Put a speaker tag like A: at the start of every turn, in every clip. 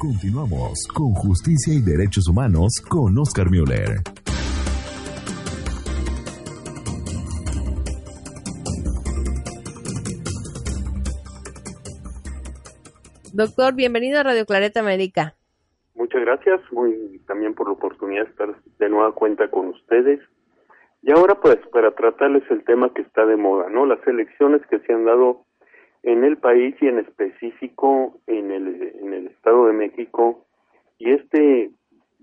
A: Continuamos con Justicia y Derechos Humanos con Oscar Müller.
B: Doctor, bienvenido a Radio Clareta América.
C: Muchas gracias, muy también por la oportunidad de estar de nueva cuenta con ustedes. Y ahora pues para tratarles el tema que está de moda, ¿no? Las elecciones que se han dado en el país y en específico en el, en el Estado de México y este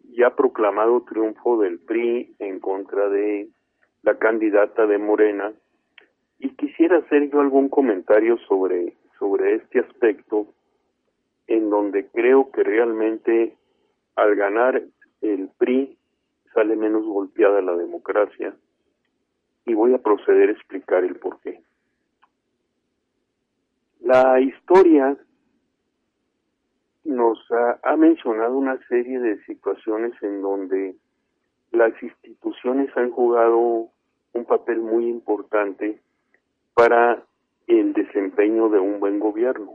C: ya proclamado triunfo del PRI en contra de la candidata de Morena y quisiera hacer yo algún comentario sobre sobre este aspecto en donde creo que realmente al ganar el PRI sale menos golpeada la democracia y voy a proceder a explicar el por qué. La historia nos ha, mencionado una serie de situaciones en donde las instituciones han jugado un papel muy importante para el desempeño de un buen gobierno.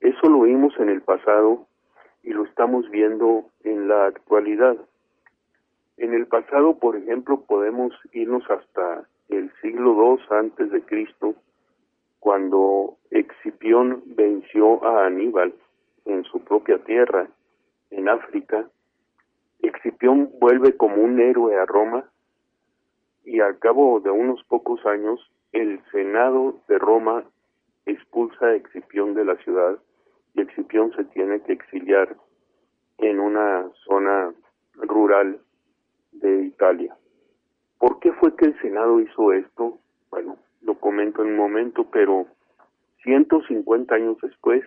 C: Eso lo vimos en el pasado y lo estamos viendo en la actualidad. En el pasado, por ejemplo, podemos irnos hasta el siglo II antes de Cristo, cuando Excipión venció a Aníbal en su propia tierra, en África. Excipión vuelve como un héroe a Roma y al cabo de unos pocos años el Senado de Roma expulsa a Excipión de la ciudad y Excipión se tiene que exiliar en una zona rural de Italia. ¿Por qué fue que el Senado hizo esto? Bueno, lo comento en un momento, pero 150 años después,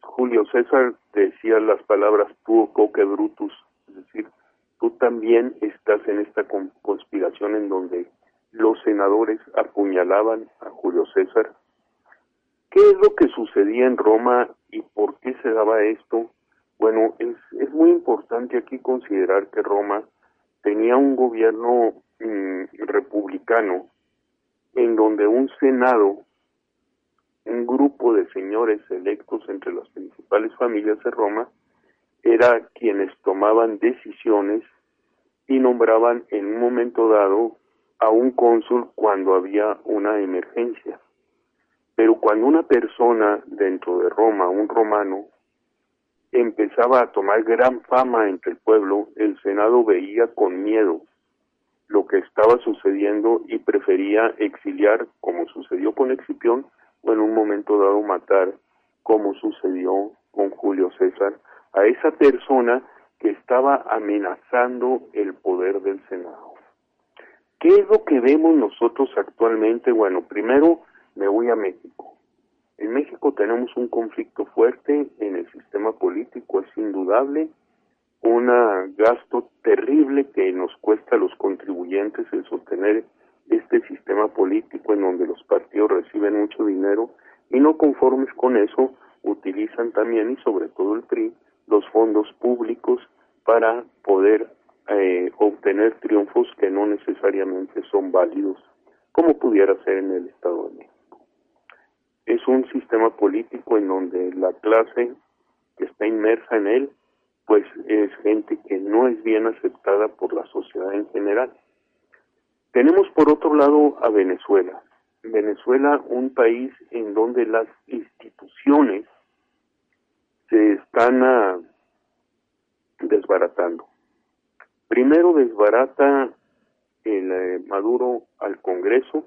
C: Julio César decía las palabras tuo coque brutus, es decir, tú también estás en esta conspiración en donde los senadores apuñalaban a Julio César ¿Qué es lo que sucedía en Roma y por qué se daba esto? Bueno, es, es muy importante aquí considerar que Roma tenía un gobierno mm, republicano en donde un senado, un grupo de señores electos entre las principales familias de Roma, era quienes tomaban decisiones y nombraban en un momento dado a un cónsul cuando había una emergencia. Pero cuando una persona dentro de Roma, un romano, empezaba a tomar gran fama entre el pueblo, el Senado veía con miedo lo que estaba sucediendo y prefería exiliar, como sucedió con Excipión, o en un momento dado matar, como sucedió con Julio César, a esa persona que estaba amenazando el poder del Senado. ¿Qué es lo que vemos nosotros actualmente? Bueno, primero, me voy a México. En México tenemos un conflicto fuerte en el sistema político, es indudable, un gasto terrible que nos cuesta a los contribuyentes el sostener este sistema político en donde los partidos reciben mucho dinero y no conformes con eso utilizan también y sobre todo el PRI los fondos públicos para poder eh, obtener triunfos que no necesariamente son válidos como pudiera ser en el Estado de México. Es un sistema político en donde la clase que está inmersa en él, pues es gente que no es bien aceptada por la sociedad en general. Tenemos por otro lado a Venezuela. Venezuela, un país en donde las instituciones se están ah, desbaratando. Primero desbarata el eh, Maduro al Congreso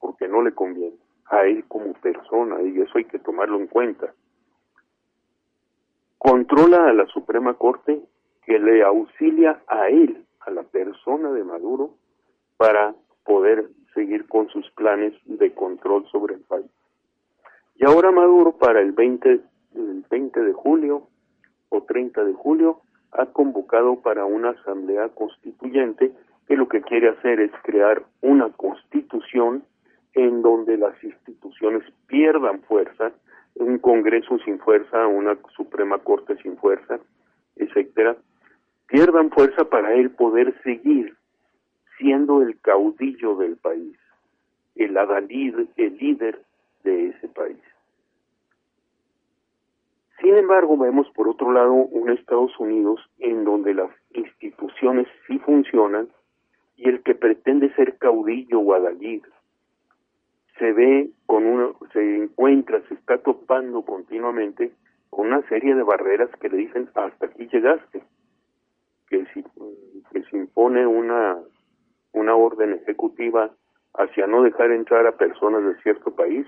C: porque no le conviene a él como persona y eso hay que tomarlo en cuenta. Controla a la Suprema Corte que le auxilia a él, a la persona de Maduro, para poder seguir con sus planes de control sobre el país. Y ahora Maduro para el 20, el 20 de julio o 30 de julio ha convocado para una asamblea constituyente que lo que quiere hacer es crear una constitución en donde las instituciones pierdan fuerza, un Congreso sin fuerza, una Suprema Corte sin fuerza, etcétera, pierdan fuerza para él poder seguir siendo el caudillo del país, el adalid, el líder de ese país. Sin embargo, vemos por otro lado un Estados Unidos en donde las instituciones sí funcionan y el que pretende ser caudillo o adalid se ve con uno, se encuentra, se está topando continuamente con una serie de barreras que le dicen hasta aquí llegaste, que si, que se impone una, una orden ejecutiva hacia no dejar entrar a personas de cierto país,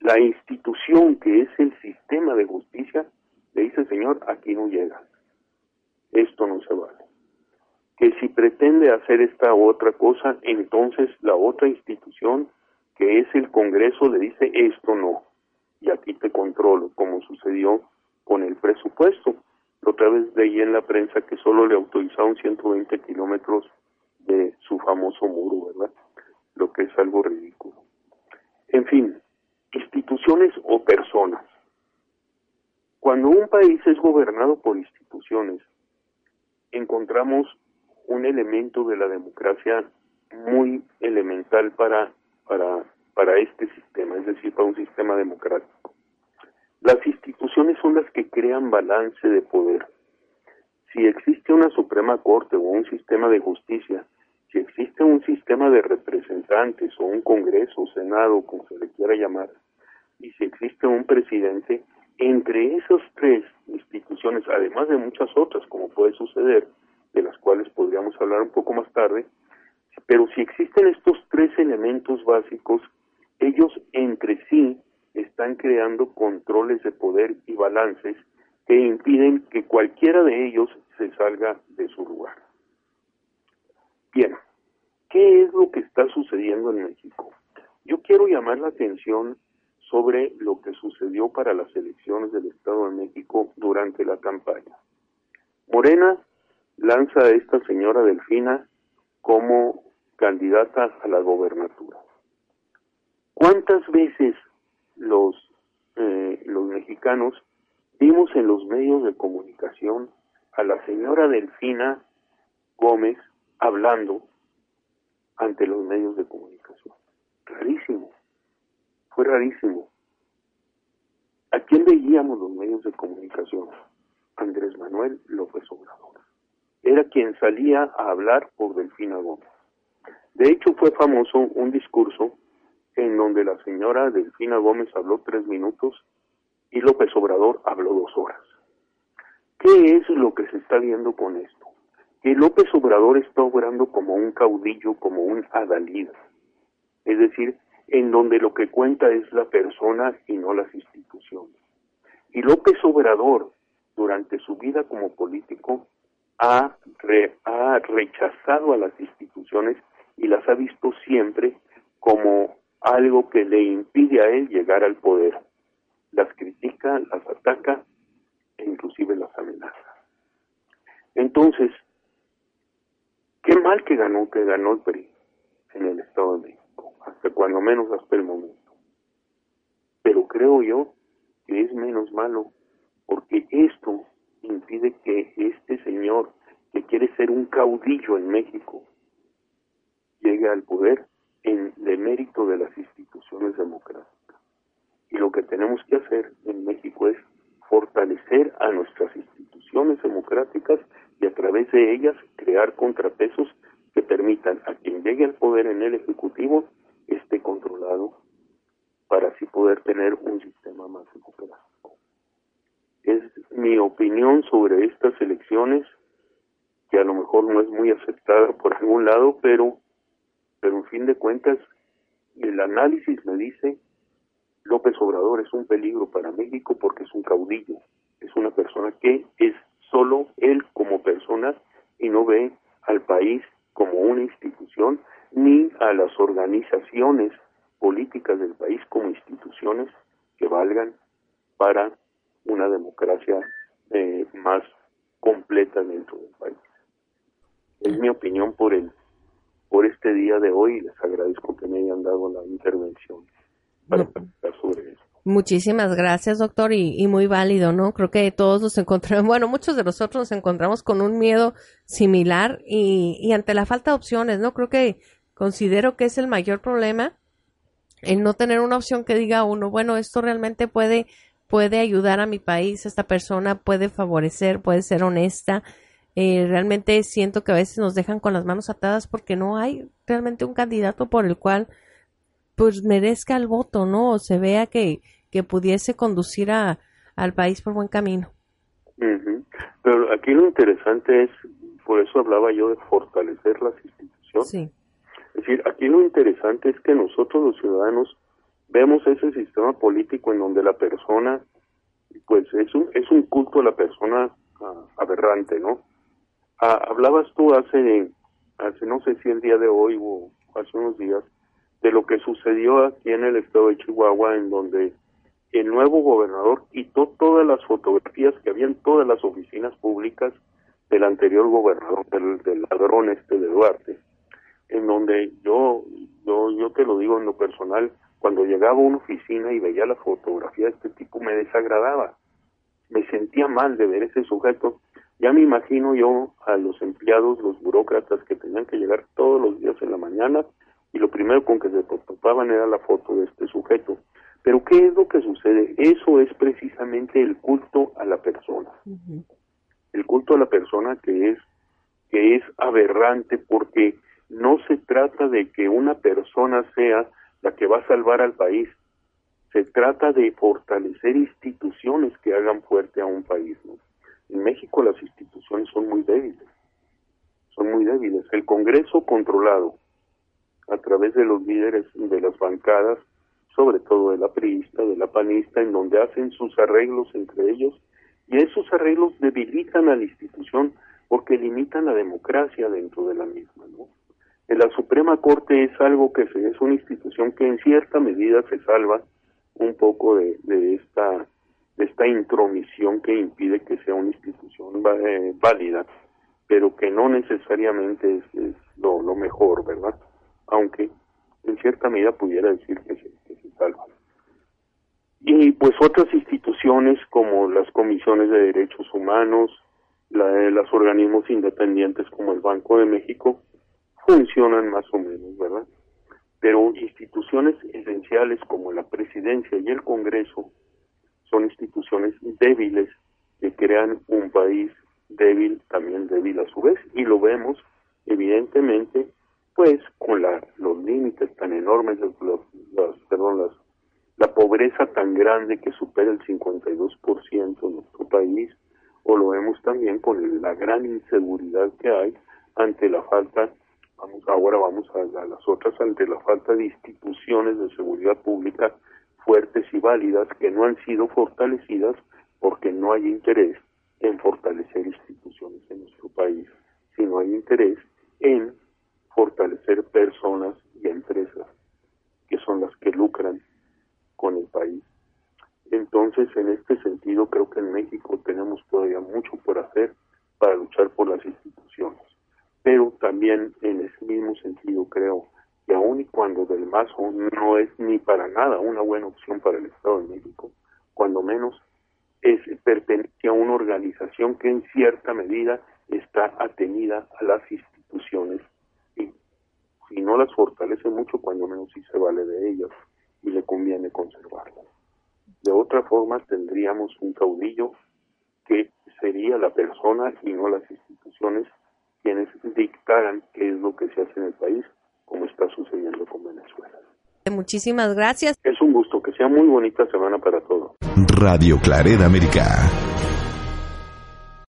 C: la institución que es el sistema de justicia le dice, señor, aquí no llega. Esto no se vale. Que si pretende hacer esta otra cosa, entonces la otra institución, que es el Congreso, le dice, esto no. Y aquí te controlo, como sucedió con el presupuesto. Otra vez leí en la prensa que solo le autorizaron 120 kilómetros de su famoso muro, ¿verdad? Lo que es algo ridículo. En fin, instituciones o personas. Cuando un país es gobernado por instituciones, encontramos un elemento de la democracia muy elemental para, para, para este sistema, es decir, para un sistema democrático. Las instituciones son las que crean balance de poder. Si existe una Suprema Corte o un sistema de justicia, si existe un sistema de representantes o un Congreso, Senado, como se le quiera llamar, y si existe un presidente, entre esas tres instituciones, además de muchas otras, como puede suceder, de las cuales podríamos hablar un poco más tarde, pero si existen estos tres elementos básicos, ellos entre sí están creando controles de poder y balances que impiden que cualquiera de ellos se salga de su lugar. Bien, ¿qué es lo que está sucediendo en México? Yo quiero llamar la atención sobre lo que sucedió para las elecciones del Estado de México durante la campaña. Morena lanza a esta señora Delfina como candidata a la gobernatura. ¿Cuántas veces los, eh, los mexicanos vimos en los medios de comunicación a la señora Delfina Gómez hablando ante los medios de comunicación? Rarísimo fue rarísimo. ¿A quién veíamos los medios de comunicación? Andrés Manuel López Obrador. Era quien salía a hablar por Delfina Gómez. De hecho, fue famoso un discurso en donde la señora Delfina Gómez habló tres minutos y López Obrador habló dos horas. ¿Qué es lo que se está viendo con esto? Que López Obrador está obrando como un caudillo, como un adalid. Es decir, en donde lo que cuenta es la persona y no las instituciones. Y López Obrador, durante su vida como político, ha, ha rechazado a las instituciones y las ha visto siempre como algo que le impide a él llegar al poder. Las critica, las ataca e inclusive las amenaza. Entonces, qué mal que ganó, que ganó el PRI en el Estado de México hasta cuando menos hasta el momento. Pero creo yo que es menos malo, porque esto impide que este señor, que quiere ser un caudillo en México, llegue al poder en demérito de las instituciones democráticas. Y lo que tenemos que hacer en México es fortalecer a nuestras instituciones democráticas y a través de ellas crear contrapesos que permitan a quien llegue al poder en el Ejecutivo esté controlado para así poder tener un sistema más democrático. Es mi opinión sobre estas elecciones, que a lo mejor no es muy aceptada por algún lado, pero, pero en fin de cuentas, el análisis me dice, López Obrador es un peligro para México porque es un caudillo, es una persona que es solo él como persona y no ve al país como una institución ni a las organizaciones políticas del país como instituciones que valgan para una democracia eh, más completa dentro del país. Es mi opinión por el por este día de hoy y les agradezco que me hayan dado la intervención para no. sobre eso.
B: Muchísimas gracias, doctor, y, muy válido, ¿no? Creo que todos nos encontramos, bueno, muchos de nosotros nos encontramos con un miedo similar y, y ante la falta de opciones, ¿no? Creo que considero que es el mayor problema el no tener una opción que diga uno, bueno, esto realmente puede puede ayudar a mi país, esta persona puede favorecer, puede ser honesta. Eh, realmente siento que a veces nos dejan con las manos atadas porque no hay realmente un candidato por el cual pues merezca el voto, ¿no? O se vea que, que pudiese conducir a, al país por buen camino.
C: Pero aquí lo interesante es, por eso hablaba yo de fortalecer las instituciones.
B: Sí.
C: Es decir, aquí lo interesante es que nosotros los ciudadanos vemos ese sistema político en donde la persona, pues es un, es un culto a la persona ah, aberrante, ¿no? Ah, hablabas tú hace, hace no sé si el día de hoy o hace unos días, de lo que sucedió aquí en el estado de Chihuahua, en donde el nuevo gobernador quitó todas las fotografías que había en todas las oficinas públicas del anterior gobernador, del, del ladrón este de Duarte, en donde yo, yo, yo te lo digo en lo personal, cuando llegaba a una oficina y veía la fotografía de este tipo me desagradaba, me sentía mal de ver ese sujeto. Ya me imagino yo a los empleados, los burócratas que tenían que llegar todos los días en la mañana y lo primero con que se topaban era la foto de este sujeto. Pero ¿qué es lo que sucede? Eso es precisamente el culto a la persona. El culto a la persona que es que es aberrante porque no se trata de que una persona sea la que va a salvar al país. Se trata de fortalecer instituciones que hagan fuerte a un país. En México las instituciones son muy débiles, son muy débiles. El Congreso controlado a través de los líderes de las bancadas, sobre todo de la priista, de la panista, en donde hacen sus arreglos entre ellos, y esos arreglos debilitan a la institución porque limitan la democracia dentro de la misma. La Suprema Corte es algo que es una institución que en cierta medida se salva un poco de, de esta de esta intromisión que impide que sea una institución eh, válida, pero que no necesariamente es, lo, mejor, ¿verdad? Aunque en cierta medida pudiera decir que se, salva. Y pues otras instituciones como las comisiones de derechos humanos, la, los organismos independientes como el Banco de México, funcionan más o menos, ¿verdad? Pero instituciones esenciales como la presidencia y el Congreso son instituciones débiles que crean un país débil, también débil a su vez, y lo vemos evidentemente pues con la, los límites tan enormes, los, perdón, las, la pobreza tan grande que supera el 52% en nuestro país, o lo vemos también con la gran inseguridad que hay ante la falta ahora vamos a, las otras ante la falta de instituciones de seguridad pública fuertes y válidas que no han sido fortalecidas porque no hay interés en fortalecer instituciones en nuestro país, sino hay interés en fortalecer personas y empresas que son las que lucran con el país. Entonces, en este sentido, creo que en México tenemos todavía mucho por hacer para luchar por las instituciones pero también en mismo sentido creo que aun y cuando Del Mazo no es ni para nada una buena opción para el Estado de México, cuando menos es pertenece a una organización que en cierta medida está atenida a las instituciones y si no las fortalece mucho, cuando menos sí se vale de ellas y le conviene conservarlas. De otra forma tendríamos un caudillo que sería la persona y no las instituciones quienes dictaran qué es lo que se hace en el país, como está sucediendo con Venezuela.
B: Muchísimas gracias.
C: Es un gusto, que sea muy bonita semana para todos.
A: Radio Clareda América.